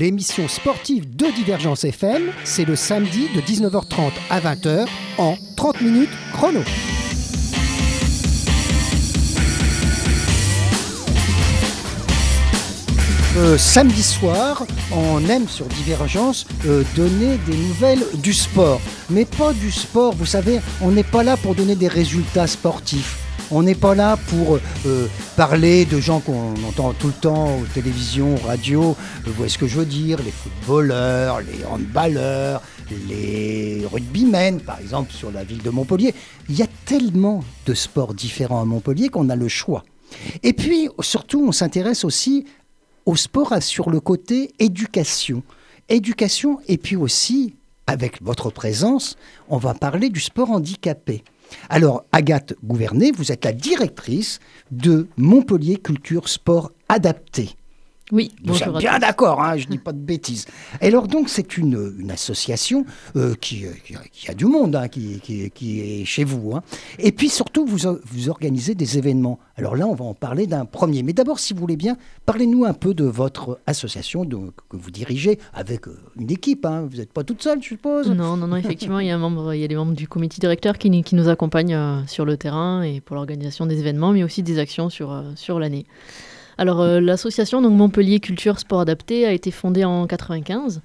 30 minutes chrono, l'émission sportive de Divergence FM, c'est le samedi de 19h30 à 20h en 30 minutes chrono. Euh, samedi soir, on aime sur Divergence euh, donner des nouvelles du sport. Mais pas du sport, vous savez, on n'est pas là pour donner des résultats sportifs. On n'est pas là pour euh, parler de gens qu'on entend tout le temps aux télévisions, aux radios. Vous voyez ce que je veux dire Les footballeurs, les handballeurs, les rugbymen, par exemple, sur la ville de Montpellier. Il y a tellement de sports différents à Montpellier qu'on a le choix. Et puis, surtout, on s'intéresse aussi au sport sur le côté éducation. Éducation, et puis aussi, avec votre présence, on va parler du sport handicapé. Alors, Agathe Gouvernet, vous êtes la directrice de Montpellier Culture Sport Adapté. Oui, Nous sommes bien d'accord, hein, je ne dis pas de bêtises. Et alors donc c'est une, une association euh, qui, euh, qui, a- qui a du monde, hein, qui, qui- qui est chez vous. hein. Et puis surtout, vous, organisez des événements. Alors là, on va en parler d'un premier. Mais d'abord, si vous voulez bien, parlez-nous un peu de votre association de- que vous dirigez avec euh, une équipe. Vous n'êtes pas toute seule, je suppose? Non, non, non, effectivement, il y a, un membre, il y a les membres du comité directeur qui, nous- qui nous accompagnent euh, sur le terrain et pour l'organisation des événements, mais aussi des actions sur, euh, sur l'année. Alors, euh, l'association donc Montpellier Culture Sport Adapté a été fondée en 95.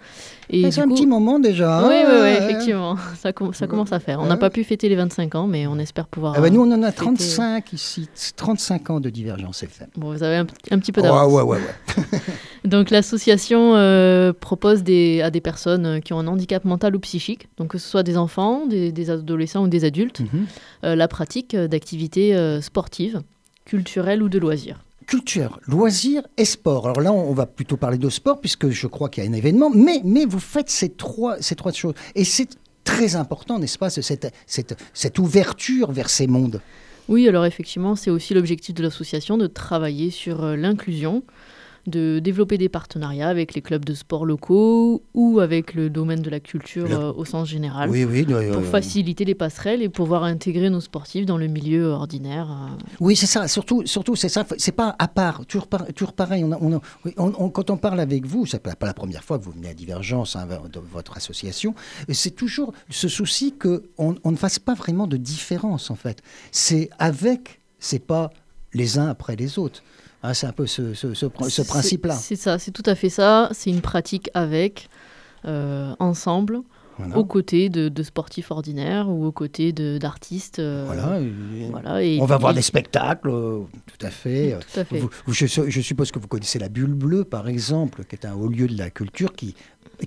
Et C'est un coup- petit moment déjà. Oui, oui, oui, effectivement, ça, com- ça commence à faire. On n'a pas pu fêter les 25 ans, mais on espère pouvoir. Ah bah, nous, on en a fêter- 35 ici, 35 ans de divergence FM. Bon, vous avez un, petit peu d'avance. ouais, ouais, ouais. Donc l'association euh, propose des, à des personnes euh, qui ont un handicap mental ou psychique, donc que ce soit des enfants, des, des adolescents ou des adultes, Mhm. euh, la pratique euh, d'activités euh, sportives, culturelles ou de loisirs. Culture, loisirs et sport. Alors là, on va plutôt parler de sport puisque je crois qu'il y a un événement, mais, mais vous faites ces trois, ces trois choses. Et c'est très important, n'est-ce pas, ce- cette, cette, cette ouverture vers ces mondes? Oui, alors effectivement, c'est aussi l'objectif de l'association de travailler sur euh, l'inclusion, de développer des partenariats avec les clubs de sport locaux ou avec le domaine de la culture Le- euh, au sens général. Oui, oui. Pour faciliter les passerelles et pouvoir intégrer nos sportifs dans le milieu ordinaire. euh, Oui, c'est ça. Surtout, surtout c'est ça. C'est pas à part. Toujours, par- toujours pareil. On a- on a- oui, on- on- quand on parle avec vous, c'est pas, pas la première fois que vous venez à Divergence, hein, de votre association. C'est toujours ce souci que on, on ne fasse pas vraiment de différence en fait. C'est avec, c'est pas les uns après les autres. Hein, c'est un peu ce, ce- principe-là. C'est ça, c'est tout à fait ça. C'est une pratique avec, euh, ensemble, Voilà. aux côtés de, de sportifs ordinaires ou aux côtés d'artistes. euh, Voilà. voilà, et- on va voir des spectacles, euh, tout à fait. Tout à fait. Vous- je, je suppose que vous connaissez la Bulle Bleue, par exemple, qui est un haut lieu de la culture qui,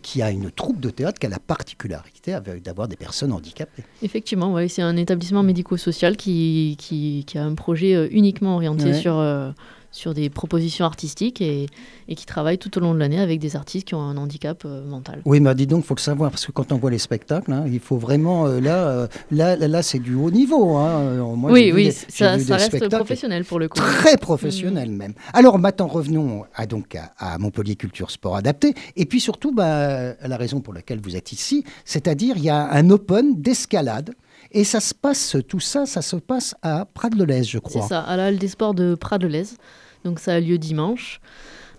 qui a une troupe de théâtre qui a la particularité d'avoir des personnes handicapées. Effectivement, ouais, c'est un établissement médico-social qui, qui, qui a un projet uniquement orienté Ouais. sur, euh, sur des propositions artistiques et, et qui travaille tout au long de l'année avec des artistes qui ont un handicap euh, mental. Oui, mais dis donc, faut le savoir, parce que quand on voit les spectacles, hein, il faut vraiment, euh, là, euh, là, là, là, c'est du haut niveau. hein. Moi, oui, oui, des- ça, reste professionnel pour le coup. Très professionnel même. Alors maintenant revenons à, donc à, à Montpellier Culture Sport Adapté et puis surtout bah, à la raison pour laquelle vous êtes ici, c'est-à-dire il y a un open d'escalade et ça se passe tout ça, ça se passe à Prades-le-Lez, je C'est crois. ça, à la Halle des Sports de Prades-le-Lez. Donc ça a lieu dimanche,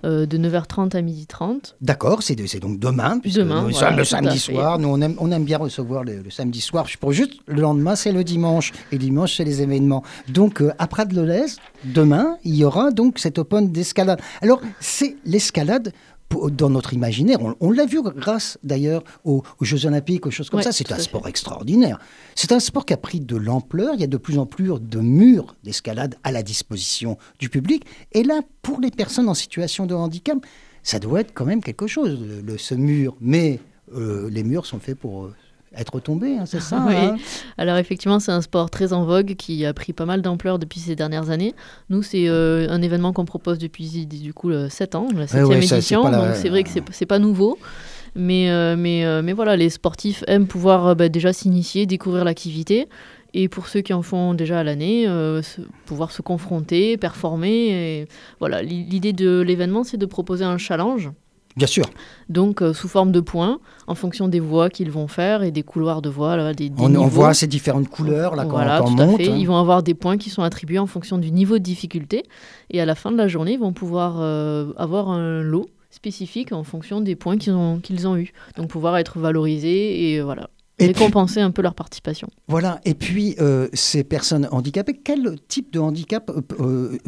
euh, de 9h30 à 12h30. D'accord, c'est c'est donc demain, puisque Demain, nous voilà, sommes le samedi soir. Nous, on aime, on aime bien recevoir le, le samedi soir. Pour juste le lendemain, c'est le dimanche. Et dimanche, c'est les événements. Donc, euh, à Prades-le-Lez, demain, il y aura donc cet open d'escalade. Alors, c'est l'escalade. Dans notre imaginaire, on, on l'a vu grâce d'ailleurs aux, aux Jeux Olympiques, aux choses comme Ouais, ça. C'est un sport fait. extraordinaire. C'est un sport qui a pris de l'ampleur. Il y a de plus en plus de murs d'escalade à la disposition du public. Et là, pour les personnes en situation de handicap, ça doit être quand même quelque chose, le, le- ce mur. Mais euh, les murs sont faits pour euh, être tombés, hein, c'est ça Oui. hein Alors effectivement, c'est un sport très en vogue qui a pris pas mal d'ampleur depuis ces dernières années. Nous, c'est euh, un événement qu'on propose depuis du coup 7 ans, la 7 ouais, édition. la- Donc c'est vrai que c'est pas nouveau. Mais, euh, mais, euh, mais voilà, les sportifs aiment pouvoir euh, bah, déjà s'initier, découvrir l'activité. Et pour ceux qui en font déjà à l'année, euh, pouvoir se confronter, performer. Et voilà, L'i- l'idée de l'événement, c'est de proposer un challenge Bien sûr. donc euh, sous forme de points, en fonction des voies qu'ils vont faire et des couloirs de voies, là, des, des On, on voit ces différentes couleurs là quand, voilà, quand on tout à monte. fait. hein. Ils vont avoir des points qui sont attribués en fonction du niveau de difficulté. Et à la fin de la journée, ils vont pouvoir euh, avoir un lot spécifiques en fonction des points qu'ils ont, qu'ils ont eus. Donc pouvoir être valorisés et voilà, récompenser un peu leur participation. Voilà, et puis ces personnes handicapées, quel type de handicap,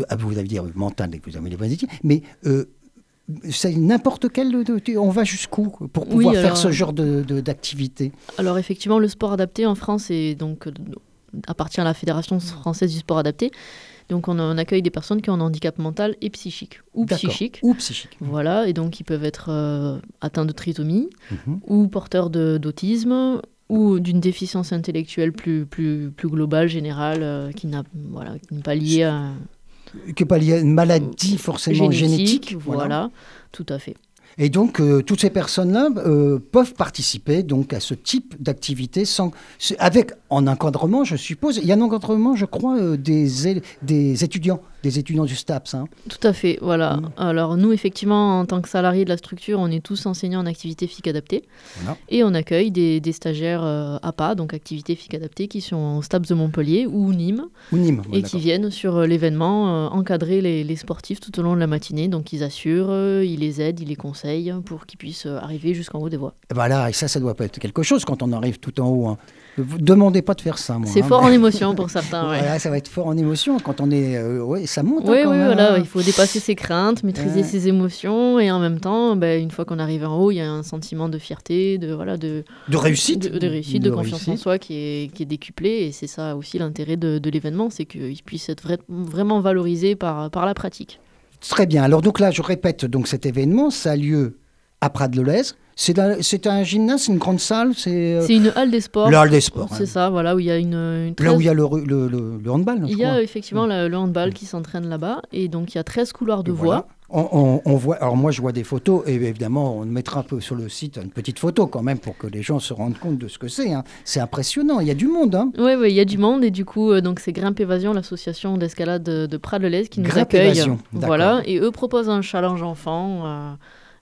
ah, vous allez dire mental, vous avez les mais c'est n'importe quel. On va jusqu'où pour pouvoir faire ce genre d'activité de, Alors effectivement, le sport adapté en France est donc appartient à la Fédération française du sport adapté. Donc on, accueille des personnes qui ont un handicap mental et psychique ou psychique. Ou psychique. Voilà, et donc ils peuvent être euh, atteints de trisomie mhm. ou porteurs d'autisme ou d'une déficience intellectuelle plus, plus, plus globale, générale, euh, qui n'est voilà, pas liée à... Qui n'est pas liée à une maladie forcément génétique. voilà, tout à fait. Et donc, euh, toutes ces personnes-là euh, peuvent participer donc à ce type d'activité sans, avec en encadrement, je suppose. Il y a un encadrement, je crois, euh, des, des étudiants des étudiants du STAPS. Hein. Tout à fait, voilà. Mm. Alors nous, effectivement, en tant que salariés de la structure, on est tous enseignants en activité FIC adaptée. Et on accueille des, stagiaires APA, donc activité FIC adaptée, qui sont au STAPS de Montpellier ou Nîmes. Ou Nîmes, Et qui viennent sur l'événement encadrer les, les, sportifs tout au long de la matinée. Donc ils assurent, ils les aident, ils les conseillent pour qu'ils puissent arriver jusqu'en haut des voies. Voilà, et ça, ça doit pas être quelque chose quand on arrive tout en haut. Hein. Vous demandez pas de faire ça. C'est hein, fort en émotion pour certains. Ouais. ça va être fort en émotion quand on est. Euh, ouais, ça monte. Hein, oui, oui, voilà. Il faut dépasser ses craintes, maîtriser ses émotions, et en même temps, ben, une fois qu'on arrive en haut, il y a un sentiment de fierté, de voilà, de. De réussite. De, réussite, de, confiance en soi qui est, qui est décuplé, et c'est ça aussi l'intérêt de, de l'événement, c'est qu'il puisse être vraiment valorisé par, par la pratique. Très bien. Alors donc là, je répète, donc cet événement, ça a lieu à Prades-le-Lez. C'est un, gymnase, une grande salle C'est euh, une halle des sports. La halle des sports. C'est ça, voilà, où il y a une. une Là où il y a le, le, le, handball. Il y a effectivement le, handball qui s'entraîne là-bas. Et donc il y a 13 couloirs de voie. On, on, voit, alors moi je vois des photos et évidemment on mettra un peu sur le site une petite photo quand même pour que les gens se rendent compte de ce que c'est. Hein. C'est impressionnant, il y a du monde. Hein. Oui, oui, il y a du monde et du coup euh, donc c'est Grimpe Évasion, l'association d'escalade de, de qui nous accueille. voilà, et eux proposent un challenge enfant. Euh,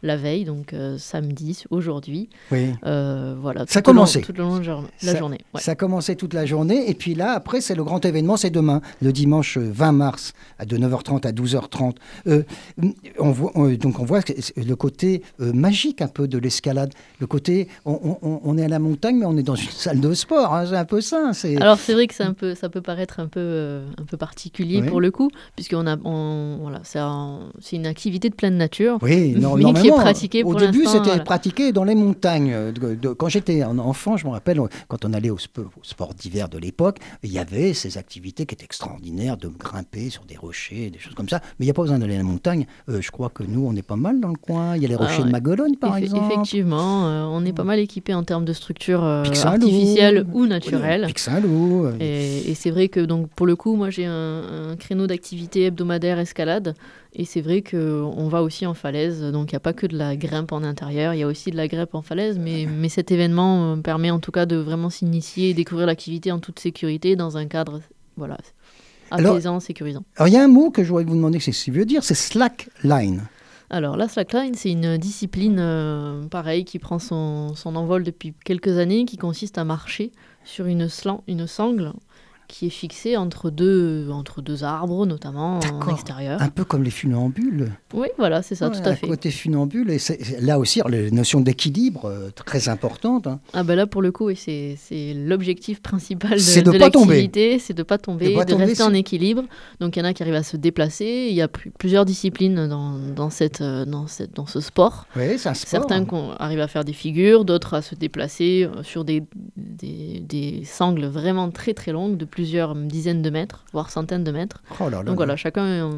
la veille, donc euh, samedi, aujourd'hui. Oui. Euh, voilà. Ça a commencé. Toute la journée. Ça a commencé toute la journée. Et puis là, après, c'est le grand événement, c'est demain, le dimanche 20 mars, de 9h30 à 12h30. Euh, on voit, donc on voit le côté magique un peu de l'escalade. Le côté, on, est à la montagne, mais on est dans une salle de sport. Hein, c'est un peu ça. Alors c'est vrai que un peu, ça peut paraître un peu, un peu particulier pour le coup, puisqu'on a, voilà, c'est une activité de pleine nature. Oui, non, normalement, au début, c'était pratiqué dans les montagnes. quand j'étais enfant, je me rappelle, quand on allait au, sport d'hiver de l'époque, il y avait ces activités qui étaient extraordinaires, de grimper sur des rochers, des choses comme ça. Mais il n'y a pas besoin d'aller à la montagne. Euh, je crois que nous, on est pas mal dans le coin. Il y a les ah rochers de Magolone, par exemple. Effectivement, euh, on est pas mal équipé en termes de structure euh, artificielle ou naturelle. Et, et c'est vrai que donc pour le coup, moi j'ai un, un créneau d'activité hebdomadaire escalade et c'est vrai qu'on va aussi en falaise, donc il n'y a pas que de la grimpe en intérieur, il y a aussi de la grimpe en falaise, mais, mais cet événement euh, permet en tout cas de vraiment s'initier et découvrir l'activité en toute sécurité dans un cadre voilà, apaisant, sécurisant. Alors il y a un mot que je voudrais vous demander ce qu'il veut dire, c'est slackline. Alors la slackline, c'est une discipline euh, pareille qui prend son, son, envol depuis quelques années, qui consiste à marcher sur une, slan, une sangle qui est fixé entre deux, entre deux arbres, notamment en extérieur. Un peu comme les funambules. Oui, voilà, c'est ça, tout à fait. Côté funambule, et là aussi, la notion d'équilibre euh, très importante. Hein. Ah ben là, pour le coup, c'est l'objectif principal de, de, de l'activité, c'est de ne pas tomber, de, rester en équilibre. Donc il y en a qui arrivent à se déplacer. Il y a plusieurs disciplines dans, dans, cette, euh, dans, cette, dans ce sport. Oui, c'est un sport. Certains arrivent à faire des figures, d'autres à se déplacer euh, sur des, des, des sangles vraiment très très longues de plus plusieurs dizaines de mètres, voire centaines de mètres. Oh Donc voilà, chacun euh,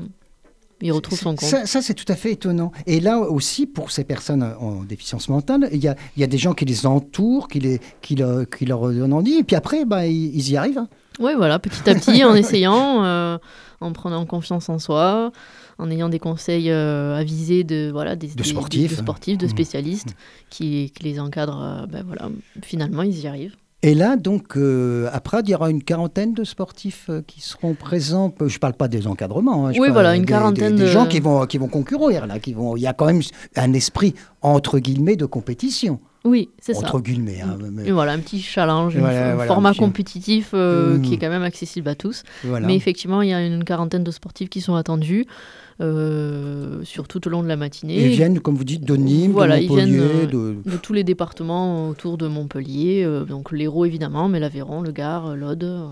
il retrouve son compte. Ça, c'est tout à fait étonnant. Et là aussi, pour ces personnes en déficience mentale, il y a, y a, des gens qui les entourent, qui, les, qui, leur, qui leur donnent envie, et puis après, bah, ils, y arrivent. Hein. Oui, voilà, petit à petit, en essayant, euh, en prenant confiance en soi, en ayant des conseils euh, avisés de, voilà, des, de sportifs, de, sportifs, de mmh. spécialistes mmh. Qui, qui, les encadrent. Ben voilà, finalement, ils y arrivent. Et là, donc, euh, après, il y aura une quarantaine de sportifs euh, qui seront présents. Je ne parle pas des encadrements. Hein, oui, voilà, une quarantaine des, gens qui vont, qui vont concourir. Là, qui vont, il y a quand même un esprit, entre guillemets, de compétition. Oui, c'est ça. Entre guillemets. hein, mais- Et voilà, un petit challenge, Voilà, un voilà, format petit- compétitif euh, qui est quand même accessible à tous. voilà. Mais effectivement, il y a une quarantaine de sportifs qui sont attendus euh, sur tout au long de la matinée. Ils viennent, comme vous dites, de Nîmes, Voilà, de ils viennent, Montpellier, euh, de... de tous les départements autour de Montpellier, euh, donc l'Hérault évidemment, mais l'Aveyron, le Gard, l'Aude. euh,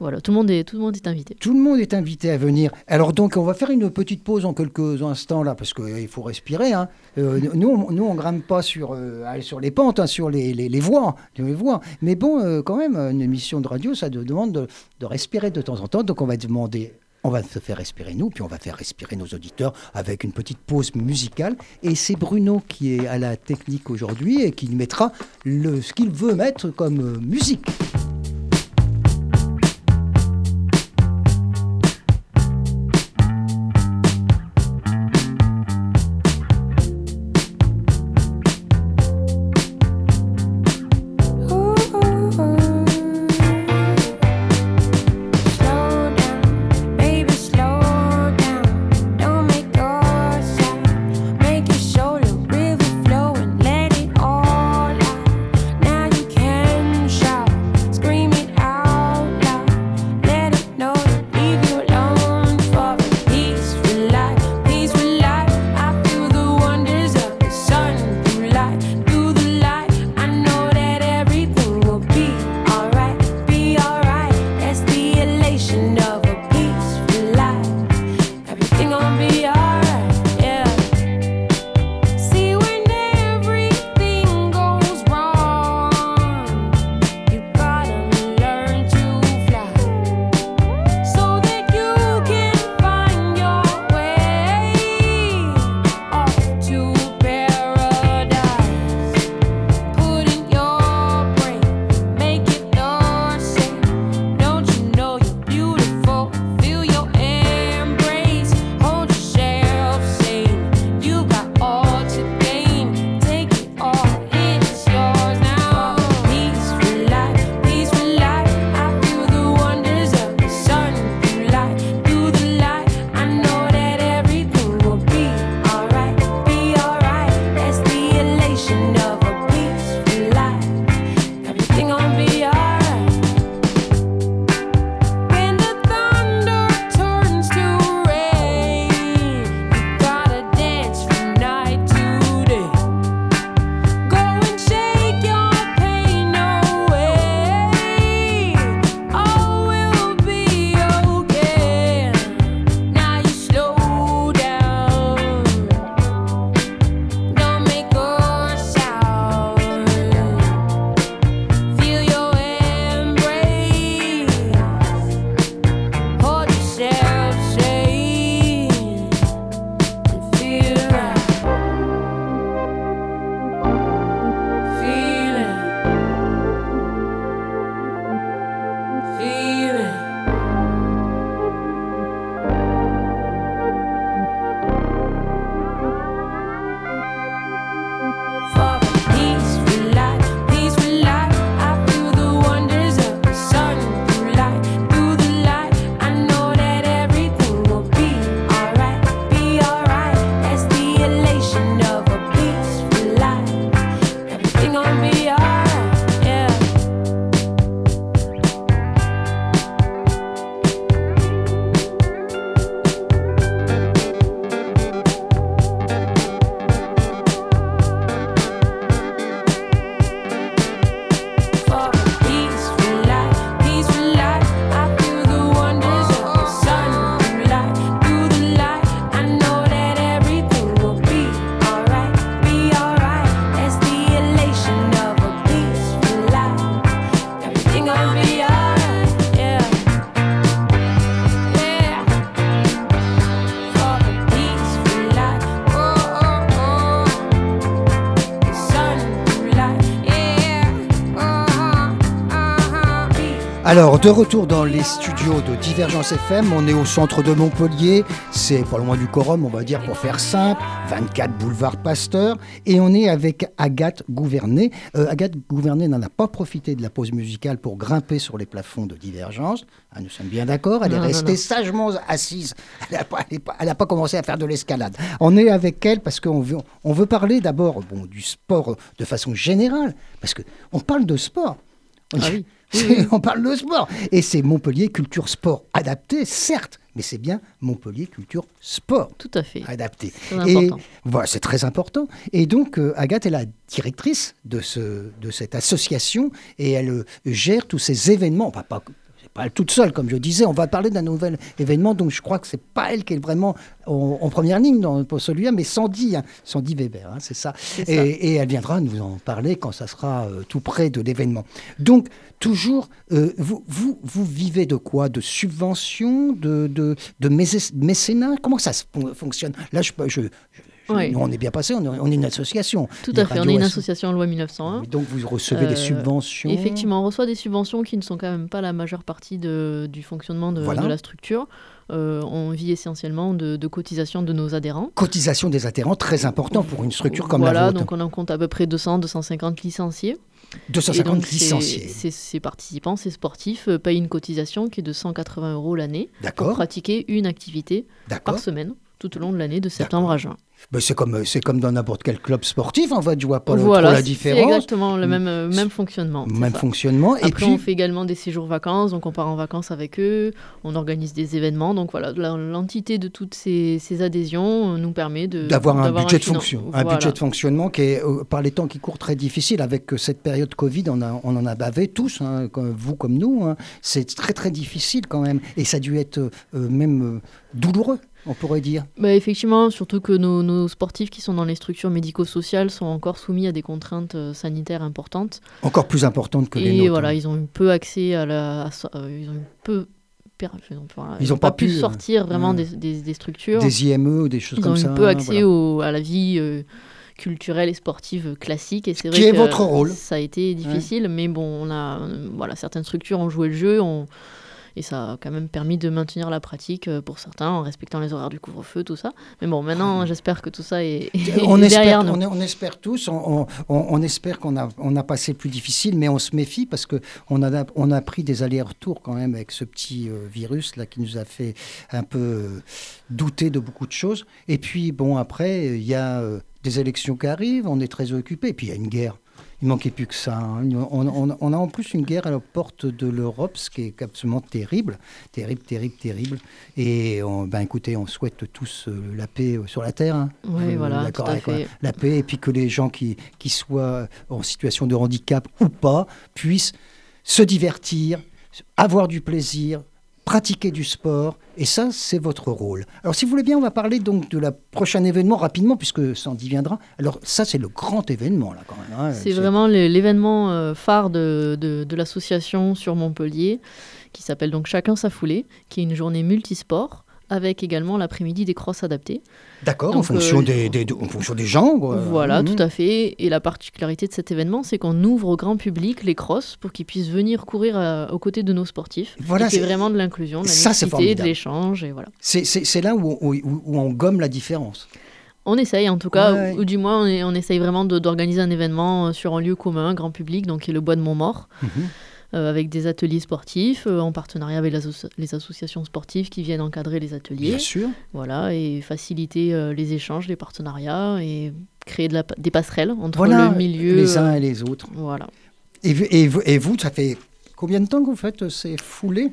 voilà, tout le monde est tout le monde est invité. Tout le monde est invité à venir. Alors donc, on va faire une petite pause en quelques instants là, parce qu'il faut respirer. hein. Euh, nous, on, nous, on grimpe pas sur, euh, sur les pentes, hein, sur les, les, les voies, les voies. Mais bon, euh, quand même, une émission de radio, ça de- demande de, de respirer de temps en temps. Donc, on va demander. On va se faire respirer nous, puis on va faire respirer nos auditeurs avec une petite pause musicale. Et c'est Bruno qui est à la technique aujourd'hui et qui mettra le, ce qu'il veut mettre comme euh, musique. Alors, de retour dans les studios de Divergence FM, on est au centre de Montpellier, c'est pas loin du Corum, on va dire pour faire simple, 24 boulevard Pasteur, et on est avec Agathe Gouvernet. Euh, Agathe Gouvernet n'en a pas profité de la pause musicale pour grimper sur les plafonds de Divergence, Ah, nous sommes bien d'accord, elle Non, est restée non. sagement assise, elle n'a pas, commencé à faire de l'escalade. On est avec elle parce qu'on veut, on veut parler d'abord bon, du sport de façon générale, parce qu'on parle de sport. On, Ah oui. on parle de sport. Et c'est Montpellier Culture Sport adapté, certes, mais c'est bien Montpellier Culture Sport Tout à fait. adapté. Et voilà, c'est très important. Et donc, euh, Agathe est la directrice de, ce, de cette association et elle euh, gère tous ces événements. Enfin, pas, pas toute seule, comme je disais. On va parler d'un nouvel événement, donc je crois que c'est pas elle qui est vraiment en, en première ligne dans, pour celui-là, mais Sandy, hein, Sandy Weber, hein, c'est ça. Et, elle viendra nous en parler quand ça sera euh, tout près de l'événement. Donc, toujours, euh, vous, vous, vous vivez de quoi? De subventions? De, de, de mécé- mécénat? Comment ça fonctionne? Là, je, je, je- Oui. nous, on est bien passé, on est, on est une association. Tout à fait. On est une asso- association loi 1901. Donc, vous recevez des Euh, subventions Effectivement, on reçoit des subventions qui ne sont quand même pas la majeure partie de- du fonctionnement de, Voilà. de la structure. Euh, on vit essentiellement de, de cotisations de nos adhérents. Cotisation des adhérents, très important pour une structure comme voilà, la vôtre. donc on en compte à peu près 200, 250 licenciés. Et 250 donc, ces- licenciés. Ces, ces participants, ces sportifs euh, payent une cotisation qui est de 180 euros l'année pour pratiquer une activité par semaine tout au long de l'année de septembre à juin. Ben, c'est comme, c'est comme dans n'importe quel club sportif, en fait, je vois pas voilà, trop la c'est différence. exactement le même, euh, même fonctionnement. c'est Même ça. fonctionnement. et puis, on fait également des séjours vacances, donc on part en vacances avec eux, on organise des événements. Donc voilà, l'entité de toutes ces, ces adhésions euh, nous permet de d'avoir un budget de fonction, un Voilà. budget de fonctionnement qui est euh, par les temps qui courent très difficile avec euh, cette période Covid. On, a, on en a bavé tous, hein, comme vous comme nous. hein. C'est très très difficile quand même, et ça a dû être euh, euh, même euh, douloureux, on pourrait dire. Bah, effectivement, surtout que nos, nos sportifs qui sont dans les structures médico-sociales sont encore soumis à des contraintes euh, sanitaires importantes. Encore plus importante que les Et nôtres. voilà, hein. ils ont eu peu accès à la. à euh, ils ont eu peu. Ils ont pas pu, pu, euh, sortir vraiment des, des- des structures. Des IME, des choses Ils comme ont ça. eu peu accès voilà. au- à la vie euh, culturelle et sportive classique. Et c'est Qui vrai est que votre rôle. Ça a été difficile, mais bon, on a, voilà, certaines structures ont joué le jeu. Et ça a quand même permis de maintenir la pratique euh, pour certains en respectant les horaires du couvre-feu, tout ça. Mais bon, maintenant, j'espère que tout ça est, est on espère, derrière nous. on, on espère tous, on, on- on espère qu'on a, on a passé plus difficile, mais on se méfie parce que on a, on a pris des allers-retours quand même avec ce petit euh, virus là qui nous a fait un peu euh, douter de beaucoup de choses. Et puis bon après il y a euh, des élections qui arrivent, on est très occupé, et puis il y a une guerre. Il manquait plus que ça. hein. On, on- on a en plus une guerre à la porte de l'Europe, ce qui est absolument terrible, terrible, terrible, terrible. Et on- ben écoutez, on souhaite tous euh, la paix euh, sur la terre. hein. Oui, Euh, voilà, d'accord tout à fait. la paix, et puis que les gens qui, qui soient en situation de handicap ou pas puissent se divertir, avoir du plaisir, pratiquer du sport, et ça, c'est votre rôle. Alors, si vous voulez bien, on va parler donc de la prochain événement rapidement, puisque Sandy viendra. Alors, ça, c'est le grand événement, là, quand même. hein. C'est vraiment l'événement euh, phare de, de- de l'association sur Montpellier, qui s'appelle donc Chacun sa foulée, qui est une journée multisport, avec également l'après-midi des crosses adaptées. D'accord, en fonction, euh, des, des- en fonction des gens. quoi. Voilà, Mhm. tout à fait. Et la particularité de cet événement, c'est qu'on ouvre au grand public les crosses pour qu'ils puissent venir courir à- aux côtés de nos sportifs. Voilà, c'est vraiment de l'inclusion, de la mixité, de l'échange, et voilà. C'est- là où, où- où on gomme la différence. On essaye en tout cas, Ouais. ou, ou du moins on, essaye vraiment d'organiser un événement euh, sur un lieu commun, grand public, donc qui est le Bois de Montmort, Mhm. Euh, avec des ateliers sportifs, euh, en partenariat avec les, asso- les associations sportives qui viennent encadrer les ateliers, Bien sûr. voilà, et faciliter euh, les échanges, les partenariats, et créer de la, des passerelles entre Voilà, le milieu. les uns et les autres. voilà. Et, vous- et vous, et vous, ça fait combien de temps que vous faites ces foulées?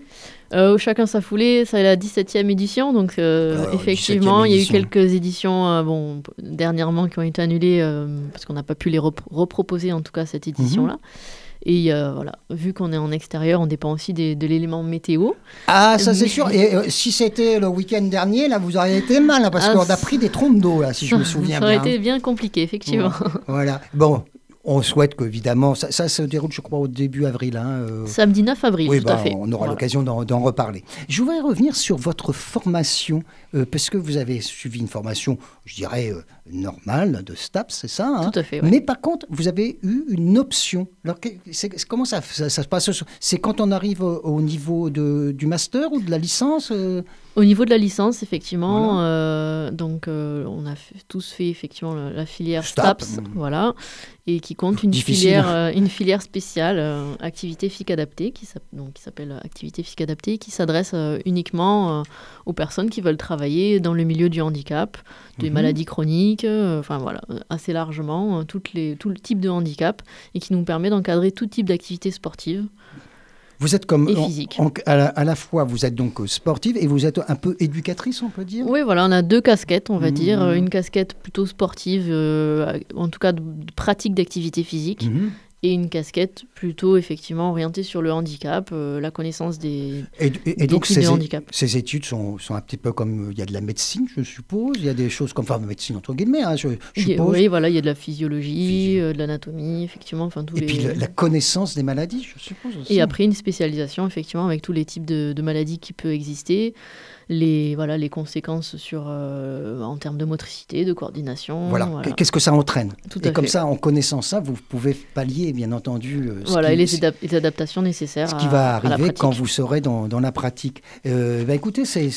Euh, chacun sa foulée, c'est la 17e édition, donc euh, Alors, effectivement, 17e il y a eu quelques éditions euh, bon, dernièrement qui ont été annulées parce qu'on n'a pas pu les rep- reproposer en tout cas cette édition-là. Mhm. Et euh, voilà, vu qu'on est en extérieur, on dépend aussi des- de l'élément météo. Ah, ça c'est Mais- sûr. Et euh, si c'était le week-end dernier, là, vous auriez été mal, hein, parce Ah, qu'on a pris des trompes d'eau, là, si je me souviens Ça aurait bien. été bien compliqué, effectivement. Voilà. Bon, On souhaite qu'évidemment, ça, ça se déroule, je crois, au début avril. hein, euh, Samedi 9 avril, oui, tout bah, à fait. on aura l'occasion d'en d'en reparler. Je voudrais revenir sur votre formation, euh, parce que vous avez suivi une formation, je dirais, euh, normale de STAPS, c'est ça hein? Tout à fait, ouais. Mais par contre, vous avez eu une option. Alors, que- comment ça, ça, ça se passe C'est quand on arrive au, au niveau de, du master ou de la licence euh? Au niveau de la licence, effectivement, Voilà. euh, donc euh, on a fait- tous fait effectivement la, la filière STAP. STAPS, voilà, et qui compte une Difficile. filière, une filière spéciale, activité physique adaptée, qui s'appelle activité physique adaptée, qui s'adresse uniquement aux personnes qui veulent travailler dans le milieu du handicap, des Mhm. Maladies chroniques, euh, enfin voilà, assez largement, euh, toutes les, tout le type de handicap, et qui nous permet d'encadrer tout type d'activité sportive. Vous êtes comme Et en- à, la, à la fois, vous êtes donc euh, sportive et vous êtes un peu éducatrice, on peut dire? Oui, voilà, on a deux casquettes, on va Mhm. dire. Une casquette plutôt sportive, euh, en tout cas de, de pratique d'activité physique, Mhm. Et une casquette plutôt effectivement orientée sur le handicap, euh, la connaissance des, Et, et- et donc ces, handicap. ces études sont, sont un petit peu comme il y a de la médecine, je suppose. Il y a des choses comme enfin médecine entre guillemets, hein, je, je suppose. Oui, voilà, il y a de la physiologie, Physio- euh, de l'anatomie, effectivement, enfin tous Et les. puis la, la connaissance des maladies, je suppose aussi. Et après une spécialisation effectivement avec tous les types de, de maladies qui peuvent exister, les voilà les conséquences sur euh, en termes de motricité, de coordination. Voilà. Qu'est-ce que ça entraîne Tout Et comme fait. ça, en connaissant ça, vous pouvez pallier, bien entendu, euh, ce Voilà, qui- et les, adaptations nécessaires. ce qui à- va arriver quand vous serez dans, dans la pratique. Euh, bah, écoutez, c'est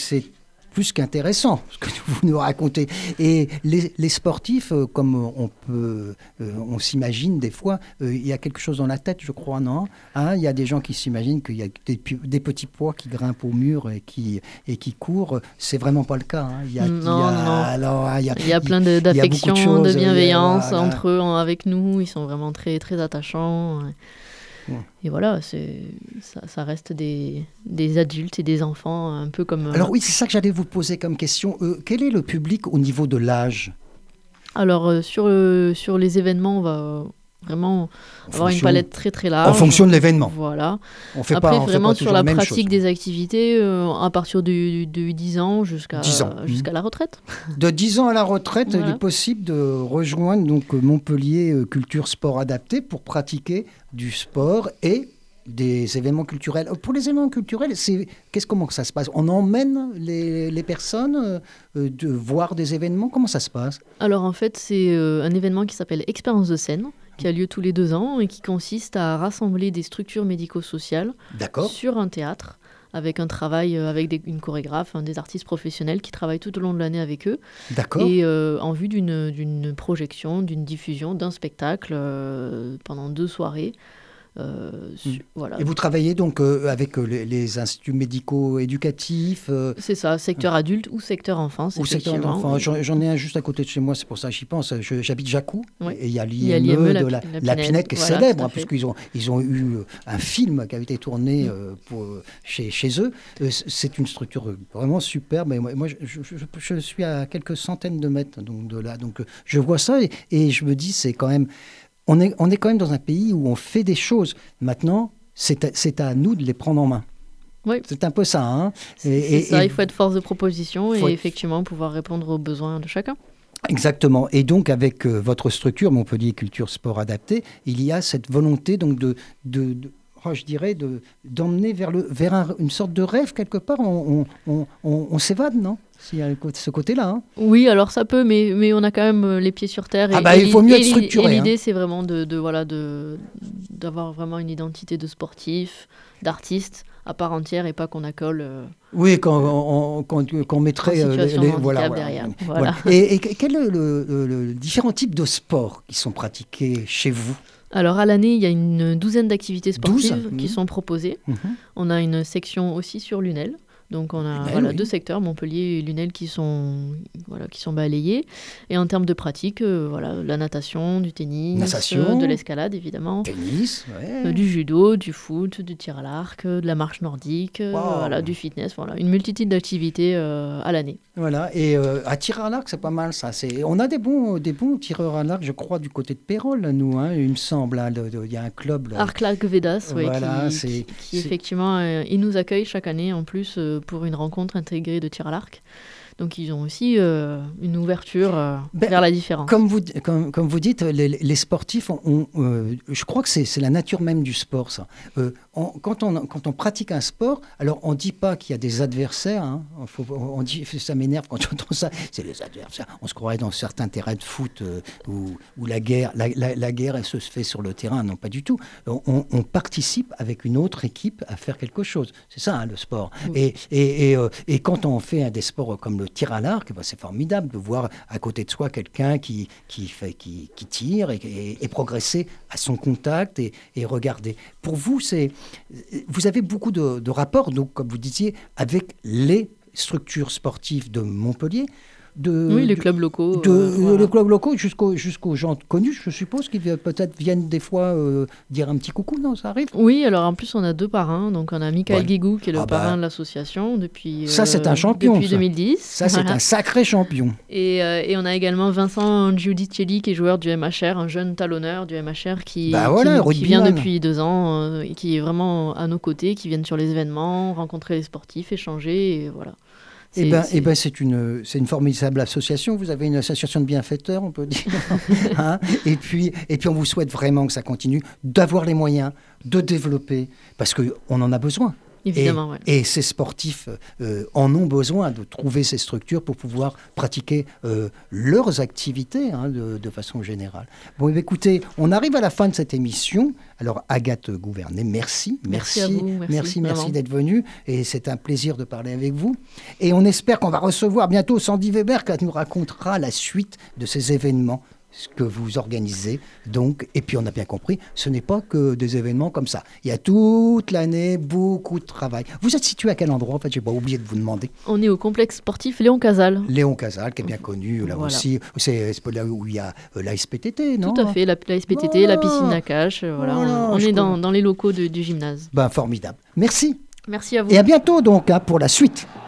plus qu'intéressant ce que vous nous racontez. Et les, les sportifs, euh, comme on peut, euh, on s'imagine des fois, euh, il y a quelque chose dans la tête, je crois, non Hein, Il y a des gens qui s'imaginent qu'il y a des, petits pois qui grimpent au mur et qui, et qui courent. C'est vraiment pas le cas. hein. Il y a, il y Non, a- non. alors, il y a- Il y a plein il de- a- bienveillance entre eux, avec nous. Ils sont vraiment très, très attachants. Ouais. Et voilà, ça reste des, des adultes et des enfants, un peu comme. Alors oui, c'est ça que j'allais vous poser comme question. Euh, quel est le public au niveau de l'âge? Alors, euh, sur, euh, sur les événements, on va vraiment En avoir une palette très, très large. En fonction de l'événement. Voilà. On fait Après, pas, on fait vraiment pas sur la pratique chose. des activités, euh, à partir de, de 10 ans jusqu'à 10 ans. jusqu'à la retraite. De 10 ans à la retraite, il est possible de rejoindre donc euh, Montpellier euh, Culture Sport Adapté pour pratiquer du sport et des événements culturels. Pour les événements culturels, c'est qu'est-ce comment ça se passe? On emmène les, les personnes euh, de voir des événements? Comment ça se passe? Alors en fait, c'est euh, un événement qui s'appelle Expérience de scène, qui a lieu tous les deux ans et qui consiste à rassembler des structures médico-sociales sur un théâtre avec un travail euh, avec des- une chorégraphe, hein, des artistes professionnels qui travaillent tout au long de l'année avec eux D'accord. et euh, en vue d'une d'une projection, d'une diffusion, d'un spectacle euh, pendant deux soirées. Euh, Voilà. Et vous travaillez donc euh, avec euh, les, les instituts médico-éducatifs euh, C'est ça, secteur adulte ou secteur enfance. ou secteur d'enfants. J'en j'en ai un juste à côté de chez moi, c'est pour ça que j'y pense. J'habite Jacou Oui. et il y a a l'IME de la- la. Pinède qui est Voilà, célèbre, hein, puisqu'ils ont, ils ont eu un film qui avait été tourné Mm. pour, chez, chez eux. C'est une structure vraiment superbe. Et moi, moi, je, je- je- je suis à quelques centaines de mètres donc, de là. Donc je vois ça et, et je me dis, c'est quand même. On est, on est quand même dans un pays où on fait des choses. Maintenant, c'est à, à nous de les prendre en main. Oui. C'est un peu ça. Hein Et- ça, et- il faut être force de proposition et être- effectivement pouvoir répondre aux besoins de chacun. Exactement. Et donc, avec euh, votre structure Montpellier Culture Sport Adapté, il y a cette volonté donc de, de, de- oh, je dirais, de d'emmener vers le vers un- une sorte de rêve quelque part. On, on, on, on- on s'évade, non? S'il y a ce côté-là. hein. Oui, alors ça peut, mais, mais on a quand même euh, les pieds sur terre. Ah bah, il l'i- faut mieux être structuré, hein. Et l'idée, c'est vraiment de, de, voilà, de, d'avoir vraiment une identité de sportif, d'artiste à part entière et pas qu'on accole. euh, Oui, quand on, qu'on mettrait euh, handicap voilà, derrière, Voilà. voilà. Et, et quel est le, le- le différent type de sports qui sont pratiqués chez vous? Alors à l'année, il y a une douzaine d'activités sportives 12, qui mhm. sont proposées. Mhm. On a une section aussi sur Lunel. Donc on a voilà, oui. deux secteurs, Montpellier et Lunel, qui sont, voilà, qui sont balayés. Et en termes de pratique, euh, voilà, la natation, du tennis, Natation. euh, de l'escalade évidemment, Tennis, ouais. euh, du judo, du foot, du tir à l'arc, de la marche nordique, Wow. voilà, du fitness, voilà, une multitude d'activités à l'année. Voilà, et à tirer à l'arc, c'est pas mal ça. C'est, on a des bons, des bons tireurs à l'arc, je crois, du côté de Pérol, là, nous, hein, il me semble. hein, Il y a un club. Là. Arc Vedas, ouais, Voilà, qui, c'est- qui- effectivement, il nous accueille chaque année en plus pour une rencontre intégrée de tir à l'arc. Donc ils ont aussi euh, une ouverture euh, Ben, vers la différence. Comme vous, comme, comme vous dites, les, les sportifs, ont, ont, euh, je crois que c'est c'est la nature même du sport, ça. On- quand, on, quand on pratique un sport, alors on ne dit pas qu'il y a des adversaires. hein. Faut- on dit, ça m'énerve quand j'entends ça. C'est les adversaires. On se croirait dans certains terrains de foot euh, où, où la guerre, la, la- la guerre, elle se fait sur le terrain. Non, pas du tout. On, participe avec une autre équipe à faire quelque chose. C'est ça, hein, le sport. Et, et, et, euh, et quand on fait un des sports comme le tir à l'arc, ben, c'est formidable de voir à côté de soi quelqu'un qui, qui, fait, qui, qui tire et, progresser à son contact et, et regarder. Pour vous, c'est, vous avez beaucoup de, rapports, donc, comme vous disiez, avec les structures sportives de Montpellier. De, oui, les clubs locaux. de, euh, voilà. les clubs locaux jusqu'aux gens connus, je suppose, qui peut-être viennent des fois euh, dire un petit coucou, non Ça arrive? Oui, alors en plus on a deux parrains. Donc on a Michael Ouais. Guigou qui est le Ah bah. parrain de l'association depuis. Ça, c'est euh, un champion, Depuis ça. 2010. Ça, c'est Voilà. un sacré champion. Et, euh, et on a également Vincent Giudicelli qui est joueur du MHR, un jeune talonneur du MHR qui, Bah voilà, qui, qui vient depuis deux ans euh, et qui est vraiment à nos côtés, qui viennent sur les événements, rencontrer les sportifs, échanger. Et voilà. Eh ben, c'est- eh ben, c'est une, c'est une formidable association. Vous avez une association de bienfaiteurs, on peut dire. Hein? Et, puis, et puis, on vous souhaite vraiment que ça continue, d'avoir les moyens, de développer, parce qu'on en a besoin. Évidemment, et, ouais. et ces sportifs euh, en ont besoin de trouver ces structures pour pouvoir pratiquer euh, leurs activités hein, de, de façon générale. Bon, eh écoutez, on arrive à la fin de cette émission. Alors, Agathe Gouvernet, merci. Merci à vous, merci, merci, merci vraiment. d'être venue. Et c'est un plaisir de parler avec vous. Et on espère qu'on va recevoir bientôt Sandy Weber qui nous racontera la suite de ces événements ce que vous organisez. Donc, et puis on a bien compris, ce n'est pas que des événements comme ça. Il y a toute l'année beaucoup de travail. Vous êtes situé à quel endroit En fait, j'ai pas oublié de vous demander. On est au complexe sportif Léon Casal. Léon Casal, qui est bien connu là Voilà. aussi. C'est là où il y a euh, la SPTT, non? Tout à fait, la, la SPTT, la piscine Nakache. euh, Voilà, Voilà, on, est dans, les locaux de- du gymnase. Ben, formidable. Merci. Merci à vous. Et à bientôt donc hein, pour la suite. «